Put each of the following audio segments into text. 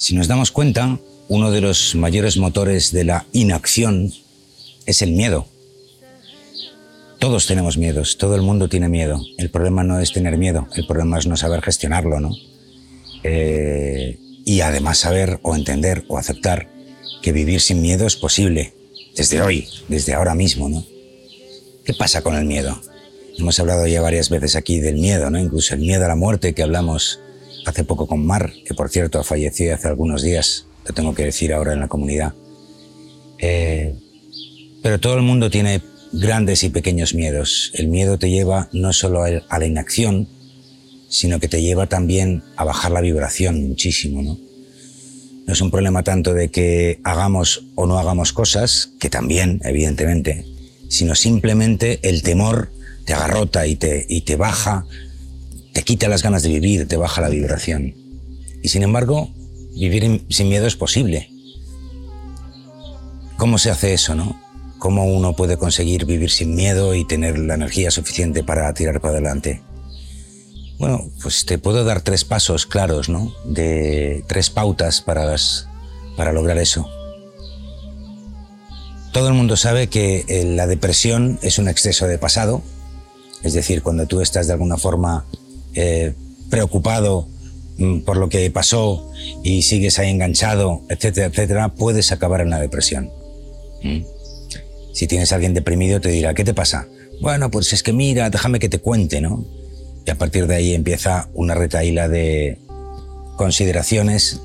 Si nos damos cuenta, uno de los mayores motores de la inacción es el miedo. Todos tenemos miedos, todo el mundo tiene miedo. El problema no es tener miedo, el problema es no saber gestionarlo, ¿no? Eh, y además saber o entender o aceptar que vivir sin miedo es posible, desde hoy, desde ahora mismo, ¿no? ¿Qué pasa con el miedo? Hemos hablado ya varias veces aquí del miedo, ¿no? Incluso el miedo a la muerte que hablamos hace poco con Mar, que por cierto ha fallecido hace algunos días, lo tengo que decir ahora en la comunidad. Eh, pero todo el mundo tiene grandes y pequeños miedos. El miedo te lleva no solo a la inacción, sino que te lleva también a bajar la vibración muchísimo, ¿no? Es un problema tanto de que hagamos o no hagamos cosas, que también, evidentemente, sino simplemente el temor te agarrota y te, y te baja, te quita las ganas de vivir, te baja la vibración. Y sin embargo, vivir sin miedo es posible. ¿Cómo se hace eso, no? ¿Cómo uno puede conseguir vivir sin miedo y tener la energía suficiente para tirar para adelante? Bueno, pues te puedo dar tres pasos claros, ¿no? De tres pautas para, para lograr eso. Todo el mundo sabe que eh, la depresión es un exceso de pasado, es decir, cuando tú estás de alguna forma eh, preocupado mm, por lo que pasó y sigues ahí enganchado, etcétera, etcétera, puedes acabar en la depresión. ¿Mm? Si tienes a alguien deprimido te dirá, ¿qué te pasa? Bueno, pues es que mira, déjame que te cuente, ¿no? Y a partir de ahí empieza una retaíla de consideraciones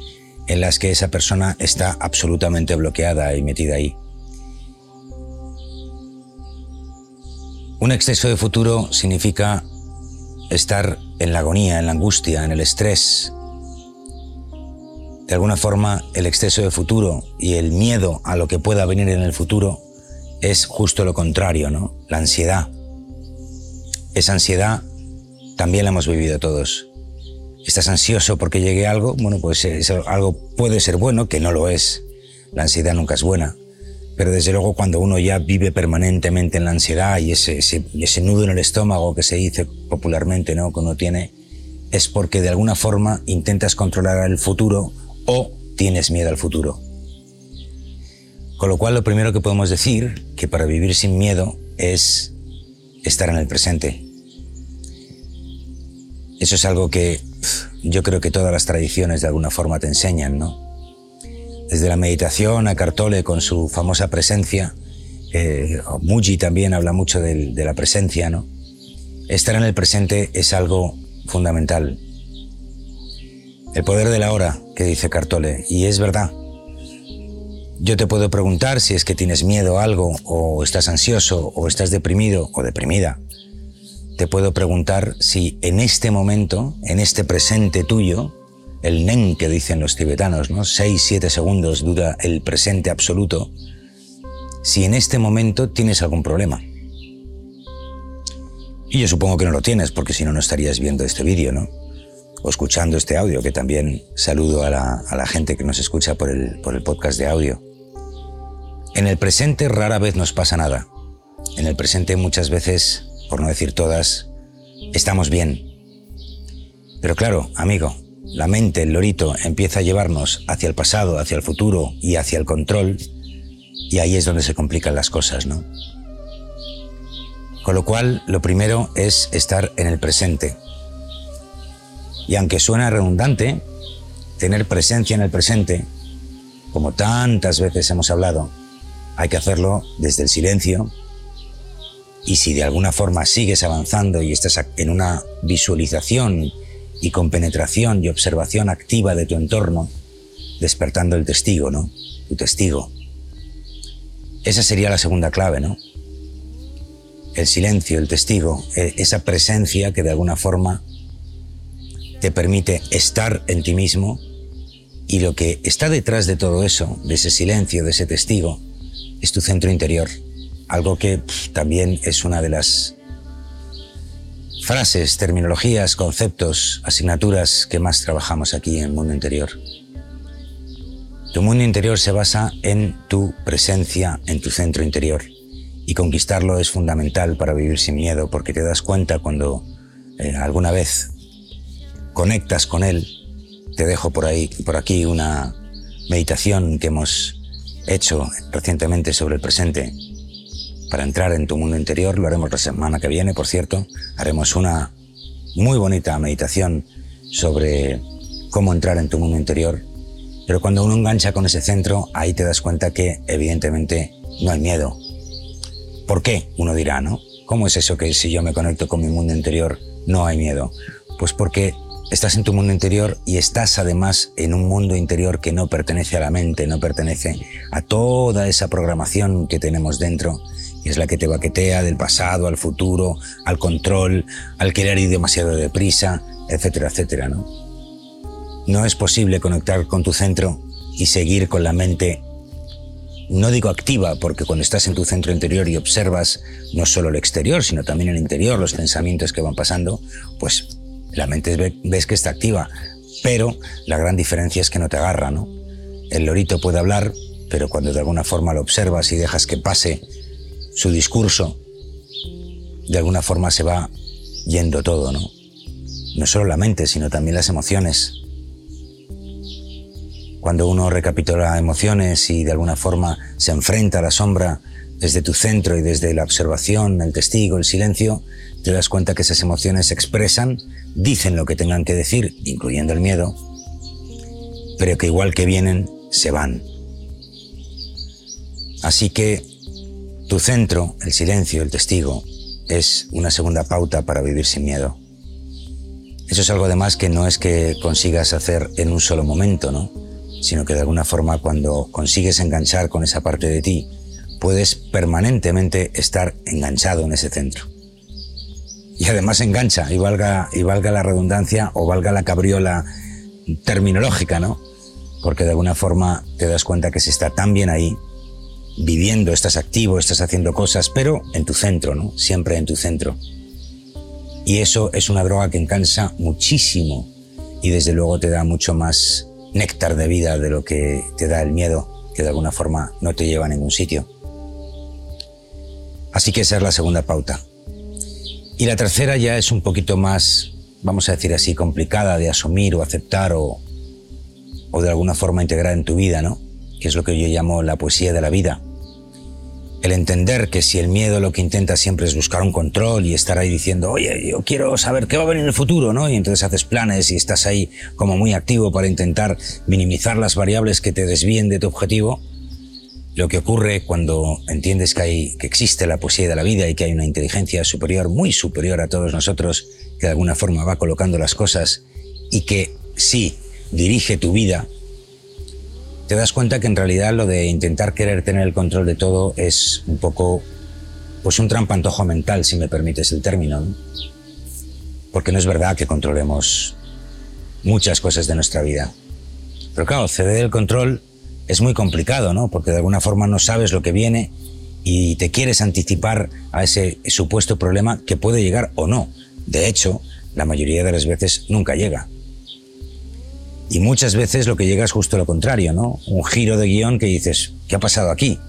en las que esa persona está absolutamente bloqueada y metida ahí. Un exceso de futuro significa estar en la agonía, en la angustia, en el estrés. De alguna forma, el exceso de futuro y el miedo a lo que pueda venir en el futuro es justo lo contrario, ¿no? La ansiedad. Esa ansiedad también la hemos vivido todos. Estás ansioso porque llegue algo, bueno, pues eso, algo puede ser bueno, que no lo es. La ansiedad nunca es buena. Pero desde luego cuando uno ya vive permanentemente en la ansiedad y ese, ese, nudo en el estómago que se dice popularmente, ¿no? Que uno tiene, es porque de alguna forma intentas controlar el futuro o tienes miedo al futuro. Con lo cual lo primero que podemos decir, que para vivir sin miedo es estar en el presente. Eso es algo que yo creo que todas las tradiciones de alguna forma te enseñan, ¿no? Desde la meditación a Cartole con su famosa presencia, eh, Muji también habla mucho de, la presencia, ¿no? Estar en el presente es algo fundamental. El poder de la hora, que dice Cartole, y es verdad, yo te puedo preguntar si es que tienes miedo a algo, o estás ansioso, o estás deprimido o deprimida. Te puedo preguntar si en este momento, en este presente tuyo, el nen que dicen los tibetanos, ¿no? Seis, siete segundos dura el presente absoluto, si en este momento tienes algún problema. Y yo supongo que no lo tienes, porque si no, no estarías viendo este vídeo, ¿no? O escuchando este audio, que también saludo a la, gente que nos escucha por el podcast de audio. En el presente rara vez nos pasa nada. En el presente muchas veces, por no decir todas, estamos bien. Pero claro, amigo, la mente, el lorito, empieza a llevarnos hacia el pasado, hacia el futuro y hacia el control, y ahí es donde se complican las cosas, ¿no? Con lo cual, lo primero es estar en el presente. Y aunque suena redundante, tener presencia en el presente, como tantas veces hemos hablado, hay que hacerlo desde el silencio. Y si de alguna forma sigues avanzando y estás en una visualización y con penetración y observación activa de tu entorno, despertando el testigo, ¿no? Tu testigo. Esa sería la segunda clave, ¿no? El silencio, el testigo, e, esa presencia que de alguna forma te permite estar en ti mismo y lo que está detrás de todo eso, de ese silencio, de ese testigo, es tu centro interior. Algo que también es una de las frases, terminologías, conceptos, asignaturas que más trabajamos aquí en el mundo interior. Tu mundo interior se basa en tu presencia, en tu centro interior. Y conquistarlo es fundamental para vivir sin miedo, porque te das cuenta cuando eh, alguna vez conectas con él te dejo por ahí, por aquí una meditación que hemos hecho recientemente sobre el presente para entrar en tu mundo interior. Lo haremos la semana que viene, por cierto. Haremos una muy bonita meditación sobre cómo entrar en tu mundo interior. Pero cuando uno engancha con ese centro, ahí te das cuenta que evidentemente no hay miedo. ¿Por qué? Uno dirá, ¿no? ¿Cómo es eso que si yo me conecto con mi mundo interior no hay miedo? Pues porque estás en tu mundo interior y estás además en un mundo interior que no pertenece a la mente, no pertenece a toda esa programación que tenemos dentro, y es la que te baquetea del pasado al futuro, al control, al querer ir demasiado deprisa, etcétera, etcétera, ¿no? No es posible conectar con tu centro y seguir con la mente no digo activa, porque cuando estás en tu centro interior y observas no solo el exterior, sino también el interior, los pensamientos que van pasando, pues la mente ves que está activa, pero la gran diferencia es que no te agarra, ¿no? El lorito puede hablar, pero cuando de alguna forma lo observas y dejas que pase su discurso, de alguna forma se va yendo todo, ¿no? No solo la mente, sino también las emociones. Cuando uno recapitula emociones y de alguna forma se enfrenta a la sombra desde tu centro y desde la observación, el testigo, el silencio, te das cuenta que esas emociones se expresan dicen lo que tengan que decir, incluyendo el miedo, pero que igual que vienen, se van. Así que tu centro, el silencio, el testigo, es una segunda pauta para vivir sin miedo. Eso es algo además que no es que consigas hacer en un solo momento, ¿no? Sino que de alguna forma cuando consigues enganchar con esa parte de ti, puedes permanentemente estar enganchado en ese centro y además engancha, y valga, y valga la redundancia o valga la cabriola terminológica, ¿no? Porque de alguna forma te das cuenta que se está tan bien ahí, viviendo, estás activo, estás haciendo cosas, pero en tu centro, ¿no? Siempre en tu centro. Y eso es una droga que encansa muchísimo y desde luego te da mucho más néctar de vida de lo que te da el miedo, que de alguna forma no te lleva a ningún sitio. Así que esa es la segunda pauta. Y la tercera ya es un poquito más, vamos a decir así, complicada de asumir o aceptar o, o de alguna forma integrar en tu vida, ¿no? Que es lo que yo llamo la poesía de la vida. El entender que si el miedo lo que intenta siempre es buscar un control y estar ahí diciendo, oye, yo quiero saber qué va a venir en el futuro, ¿no? Y entonces haces planes y estás ahí como muy activo para intentar minimizar las variables que te desvíen de tu objetivo, lo que ocurre cuando entiendes que, hay, que existe la poesía de la vida y que hay una inteligencia superior, muy superior a todos nosotros, que de alguna forma va colocando las cosas y que sí dirige tu vida, te das cuenta que en realidad lo de intentar querer tener el control de todo es un poco, pues un trampantojo mental, si me permites el término. Porque no es verdad que controlemos muchas cosas de nuestra vida. Pero claro, ceder el control es muy complicado, ¿no? Porque de alguna forma no sabes lo que viene y te quieres anticipar a ese supuesto problema que puede llegar o no. De hecho, la mayoría de las veces nunca llega. Y muchas veces lo que llega es justo lo contrario, ¿no? Un giro de guion que dices, ¿qué ha pasado aquí?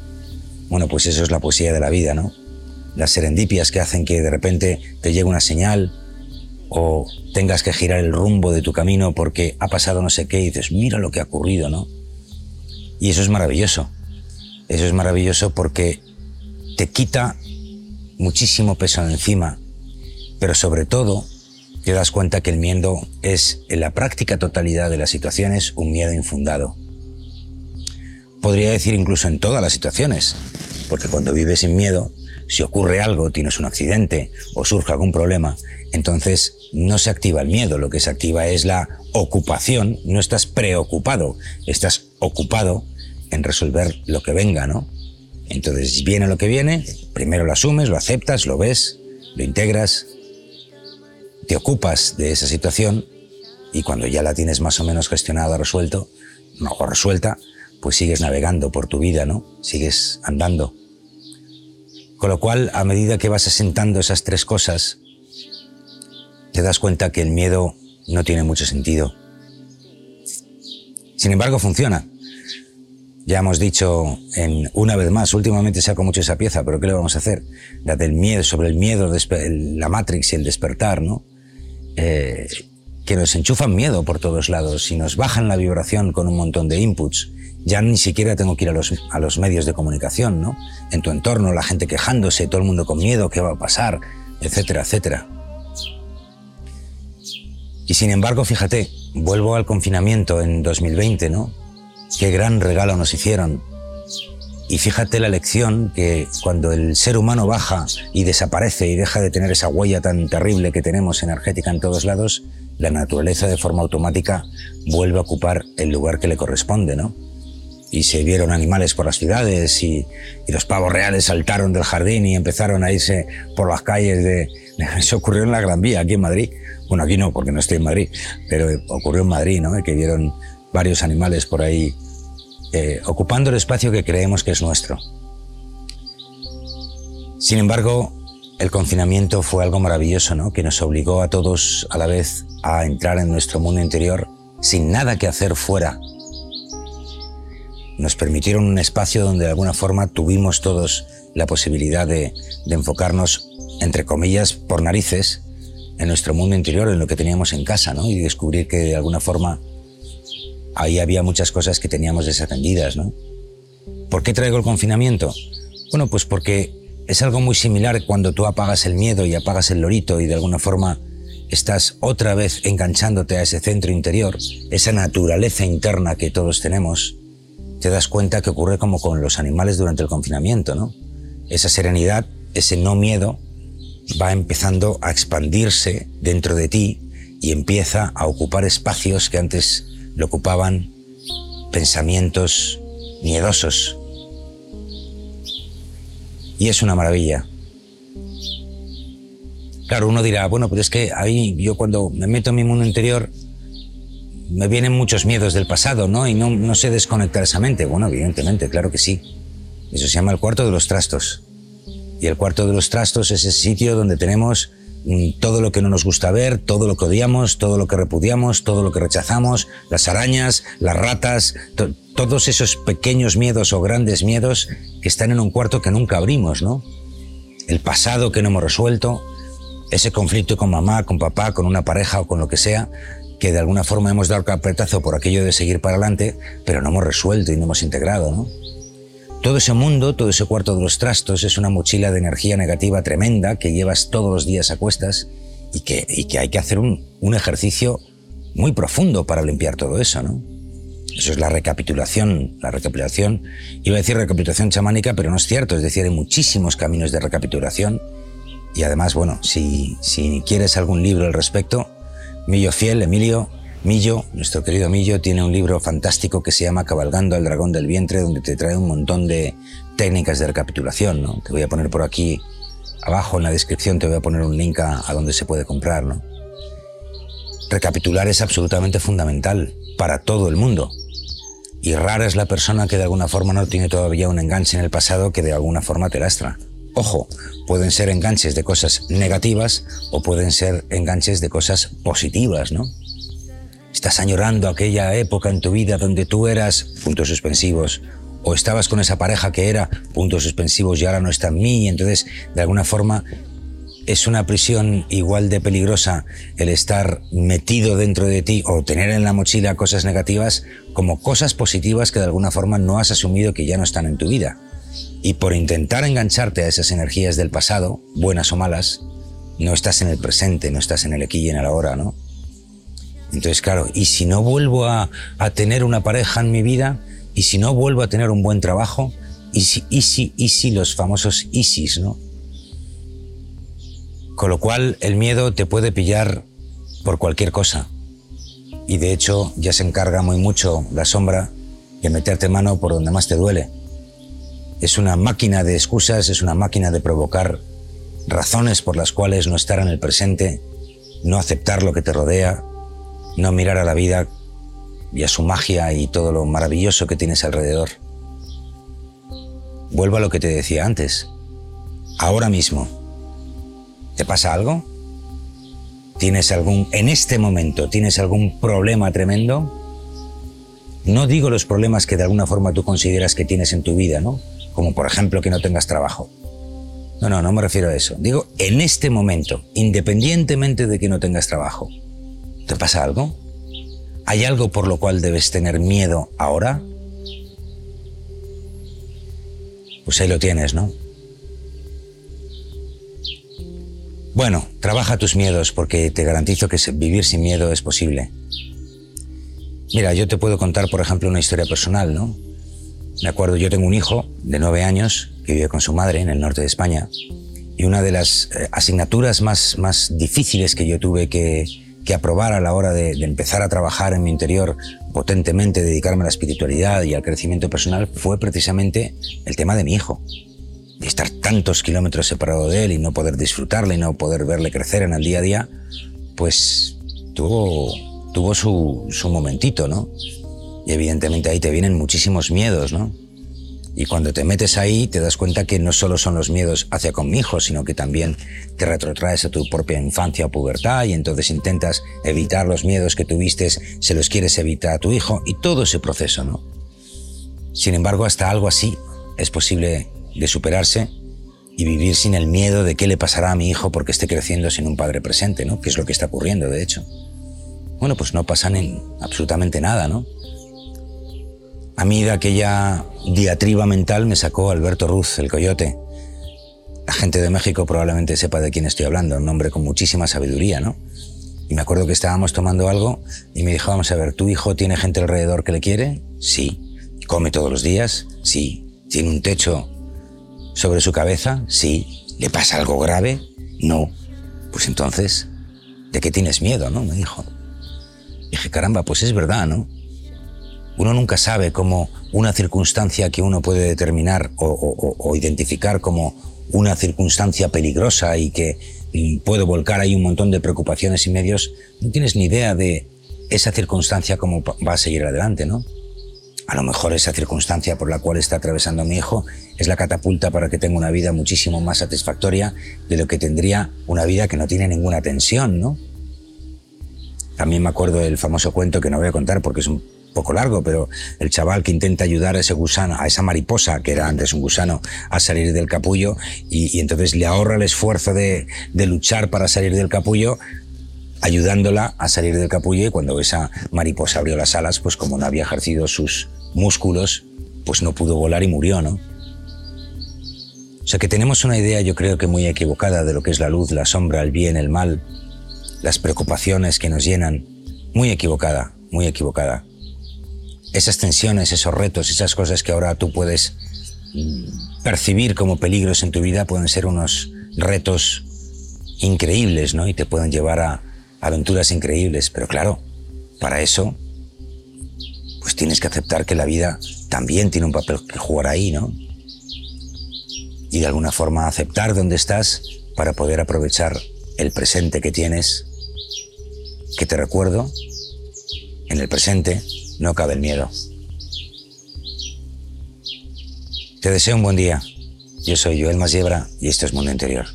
Bueno, pues eso es la poesía de la vida, ¿no? Las serendipias que hacen que de repente te llegue una señal o tengas que girar el rumbo de tu camino porque ha pasado no sé qué y dices, mira lo que ha ocurrido, ¿no? Y eso es maravilloso. Eso es maravilloso porque te quita muchísimo peso encima, pero sobre todo te das cuenta que el miedo es, en la práctica totalidad de las situaciones, un miedo infundado. Podría decir incluso en todas las situaciones, porque cuando vives sin miedo, si ocurre algo, tienes un accidente o surge algún problema, entonces no se activa el miedo, lo que se activa es la ocupación, no estás preocupado, estás ocupado en resolver lo que venga, ¿no? Entonces viene lo que viene, primero lo asumes, lo aceptas, lo ves, lo integras, te ocupas de esa situación y cuando ya la tienes más o menos gestionada, resuelto, o resuelta, pues sigues navegando por tu vida, ¿no? Sigues andando. Con lo cual, a medida que vas asentando esas tres cosas, te das cuenta que el miedo no tiene mucho sentido. Sin embargo, funciona. Ya hemos dicho una vez más, últimamente saco mucho esa pieza, pero ¿qué le vamos a hacer? La del miedo, sobre el miedo, la Matrix y el despertar, ¿no? Eh, que nos enchufan miedo por todos lados y nos bajan la vibración con un montón de inputs. Ya ni siquiera tengo que ir a los, a los medios de comunicación, ¿no? En tu entorno, la gente quejándose, todo el mundo con miedo, qué va a pasar, etcétera, etcétera. Y sin embargo, fíjate, vuelvo al confinamiento en 2020, ¿no? Qué gran regalo nos hicieron. Y fíjate la lección que cuando el ser humano baja y desaparece y deja de tener esa huella tan terrible que tenemos energética en todos lados, la naturaleza de forma automática vuelve a ocupar el lugar que le corresponde, ¿no? Y se vieron animales por las ciudades y, los pavos reales saltaron del jardín y empezaron a irse por las calles de... Eso ocurrió en la Gran Vía, aquí en Madrid. Bueno, aquí no, porque no estoy en Madrid, pero ocurrió en Madrid, ¿no? Que vieron varios animales por ahí eh, ocupando el espacio que creemos que es nuestro. Sin embargo, el confinamiento fue algo maravilloso, ¿no? Que nos obligó a todos a la vez a entrar en nuestro mundo interior sin nada que hacer fuera. Nos permitieron un espacio donde de alguna forma tuvimos todos la posibilidad de, de enfocarnos, entre comillas, por narices, en nuestro mundo interior, en lo que teníamos en casa, ¿no? Y descubrir que de alguna forma ahí había muchas cosas que teníamos desatendidas, ¿no? ¿Por qué traigo el confinamiento? Bueno, pues porque es algo muy similar cuando tú apagas el miedo y apagas el lorito y de alguna forma estás otra vez enganchándote a ese centro interior, esa naturaleza interna que todos tenemos, te das cuenta que ocurre como con los animales durante el confinamiento, ¿no? Esa serenidad, ese no miedo, va empezando a expandirse dentro de ti y empieza a ocupar espacios que antes le ocupaban pensamientos miedosos, y es una maravilla. Claro, uno dirá, bueno, pues es que ahí yo cuando me meto en mi mundo interior me vienen muchos miedos del pasado, ¿no? Y no, no sé desconectar esa mente. Bueno, evidentemente, claro que sí. Eso se llama el cuarto de los trastos. Y el cuarto de los trastos es ese sitio donde tenemos todo lo que no nos gusta ver, todo lo que odiamos, todo lo que repudiamos, todo lo que rechazamos, las arañas, las ratas, todos esos pequeños miedos o grandes miedos que están en un cuarto que nunca abrimos, ¿no? El pasado que no hemos resuelto, ese conflicto con mamá, con papá, con una pareja o con lo que sea, que de alguna forma hemos dado carpetazo por aquello de seguir para adelante, pero no hemos resuelto y no hemos integrado, ¿no? Todo ese mundo, todo ese cuarto de los trastos es una mochila de energía negativa tremenda que llevas todos los días a cuestas y que, y que hay que hacer un, un ejercicio muy profundo para limpiar todo eso, ¿no? Eso es la recapitulación. La recapitulación, iba a decir recapitulación chamánica, pero no es cierto. Es decir, hay muchísimos caminos de recapitulación. Y además, bueno, si, si quieres algún libro al respecto, Millo Fiel, Emilio, Millo, nuestro querido Millo, tiene un libro fantástico que se llama Cabalgando al dragón del vientre, donde te trae un montón de técnicas de recapitulación, ¿no? Te voy a poner por aquí abajo en la descripción, te voy a poner un link a, donde se puede comprar, ¿no? Recapitular es absolutamente fundamental para todo el mundo. Y rara es la persona que de alguna forma no tiene todavía un enganche en el pasado que de alguna forma te lastra. Ojo, pueden ser enganches de cosas negativas o pueden ser enganches de cosas positivas, ¿no? Estás añorando aquella época en tu vida donde tú eras puntos suspensivos o estabas con esa pareja que era puntos suspensivos y ahora no está en mí, entonces de alguna forma es una prisión igual de peligrosa el estar metido dentro de ti o tener en la mochila cosas negativas como cosas positivas que de alguna forma no has asumido que ya no están en tu vida. Y por intentar engancharte a esas energías del pasado, buenas o malas, no estás en el presente, no estás en el aquí y en el ahora, ¿no? Entonces, claro, ¿y si no vuelvo a, tener una pareja en mi vida? ¿Y si no vuelvo a tener un buen trabajo? ¿Y si, y si, y si los famosos ISIS, ¿no? Con lo cual el miedo te puede pillar por cualquier cosa. Y de hecho ya se encarga muy mucho la sombra de meterte mano por donde más te duele. Es una máquina de excusas, es una máquina de provocar razones por las cuales no estar en el presente, no aceptar lo que te rodea, no mirar a la vida y a su magia y todo lo maravilloso que tienes alrededor. Vuelvo a lo que te decía antes. Ahora mismo, ¿Te pasa algo? ¿Tienes algún, en este momento, tienes algún problema tremendo? No digo los problemas que de alguna forma tú consideras que tienes en tu vida, ¿no? Como por ejemplo que no tengas trabajo. No, no, no me refiero a eso. Digo, en este momento, independientemente de que no tengas trabajo, ¿Te pasa algo? ¿Hay algo por lo cual debes tener miedo ahora? Pues ahí lo tienes, ¿no? Bueno, trabaja tus miedos porque te garantizo que vivir sin miedo es posible. Mira, yo te puedo contar, por ejemplo, una historia personal, ¿no? Me acuerdo, yo tengo un hijo de nueve años que vive con su madre en el norte de España y una de las eh, asignaturas más, más difíciles que yo tuve que, que aprobar a la hora de, empezar a trabajar en mi interior potentemente, dedicarme a la espiritualidad y al crecimiento personal, fue precisamente el tema de mi hijo. De estar tantos kilómetros separado de él y no poder disfrutarle y no poder verle crecer en el día a día, pues tuvo, tuvo su, su momentito, ¿no? Y evidentemente ahí te vienen muchísimos miedos, ¿no? Y cuando te metes ahí te das cuenta que no solo son los miedos hacia con mi hijo, sino que también te retrotraes a tu propia infancia o pubertad y entonces intentas evitar los miedos que tuviste, se los quieres evitar a tu hijo y todo ese proceso, ¿no? Sin embargo, hasta algo así es posible de superarse y vivir sin el miedo de qué le pasará a mi hijo porque esté creciendo sin un padre presente, ¿no? Que es lo que está ocurriendo, de hecho. Bueno, pues no pasa en absolutamente nada, ¿no? A mí de aquella diatriba mental me sacó Alberto Ruz, el coyote. La gente de México probablemente sepa de quién estoy hablando, un hombre con muchísima sabiduría, ¿no? Y me acuerdo que estábamos tomando algo y me dijo, vamos a ver, ¿tu hijo tiene gente alrededor que le quiere? Sí. ¿Come todos los días? Sí. ¿Tiene un techo sobre su cabeza? Sí. ¿Le pasa algo grave? No. Pues entonces, ¿de qué tienes miedo, no? Me dijo. dije, caramba, pues es verdad, ¿no? Uno nunca sabe cómo una circunstancia que uno puede determinar o, identificar como una circunstancia peligrosa y que puede volcar ahí un montón de preocupaciones y medios, no tienes ni idea de esa circunstancia cómo va a seguir adelante, ¿no? A lo mejor esa circunstancia por la cual está atravesando mi hijo es la catapulta para que tenga una vida muchísimo más satisfactoria de lo que tendría una vida que no tiene ninguna tensión, ¿no? También me acuerdo del famoso cuento que no voy a contar porque es un poco largo, pero el chaval que intenta ayudar a ese gusano, a esa mariposa, que era antes un gusano, a salir del capullo, y, entonces le ahorra el esfuerzo de, de luchar para salir del capullo, ayudándola a salir del capullo, y cuando esa mariposa abrió las alas, pues como no había ejercido sus músculos, pues no pudo volar y murió, ¿no? O sea que tenemos una idea, yo creo que muy equivocada de lo que es la luz, la sombra, el bien, el mal, las preocupaciones que nos llenan. Muy equivocada, muy equivocada esas tensiones, esos retos, esas cosas que ahora tú puedes percibir como peligros en tu vida pueden ser unos retos increíbles, ¿no? Y te pueden llevar a aventuras increíbles. Pero claro, para eso, pues tienes que aceptar que la vida también tiene un papel que jugar ahí, ¿no? Y de alguna forma aceptar dónde estás para poder aprovechar el presente que tienes, que te recuerdo, en el presente no cabe el miedo. Te deseo un buen día. Yo soy Joel Masiebra y esto es Mundo Interior.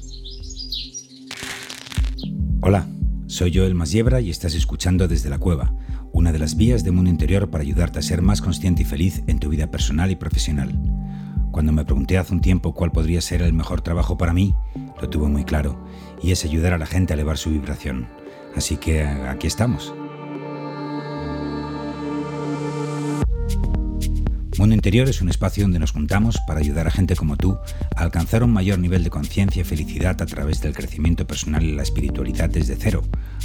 Hola, soy Joel Masiebra y estás escuchando Desde la Cueva, una de las vías de Mundo Interior para ayudarte a ser más consciente y feliz en tu vida personal y profesional. Cuando me pregunté hace un tiempo cuál podría ser el mejor trabajo para mí, lo tuve muy claro, y es ayudar a la gente a elevar su vibración. Así que aquí estamos. Mundo Interior es un espacio donde nos juntamos para ayudar a gente como tú a alcanzar un mayor nivel de conciencia y felicidad a través del crecimiento personal y la espiritualidad desde cero,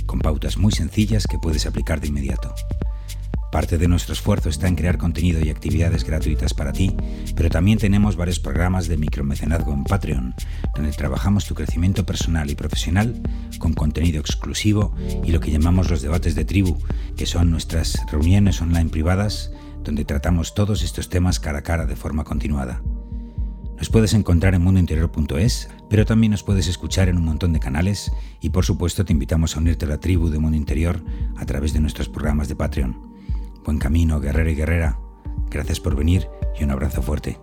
con pautas muy sencillas que puedes aplicar de inmediato. Parte de nuestro esfuerzo está en crear contenido y actividades gratuitas para ti, pero también tenemos varios programas de micromecenazgo en Patreon, donde trabajamos tu crecimiento personal y profesional con contenido exclusivo y lo que llamamos los debates de tribu, que son nuestras reuniones online privadas donde tratamos todos estos temas cara a cara de forma continuada. Nos puedes encontrar en mundointerior.es, pero también nos puedes escuchar en un montón de canales y por supuesto te invitamos a unirte a la tribu de Mundo Interior a través de nuestros programas de Patreon. Buen camino, guerrero y guerrera. Gracias por venir y un abrazo fuerte.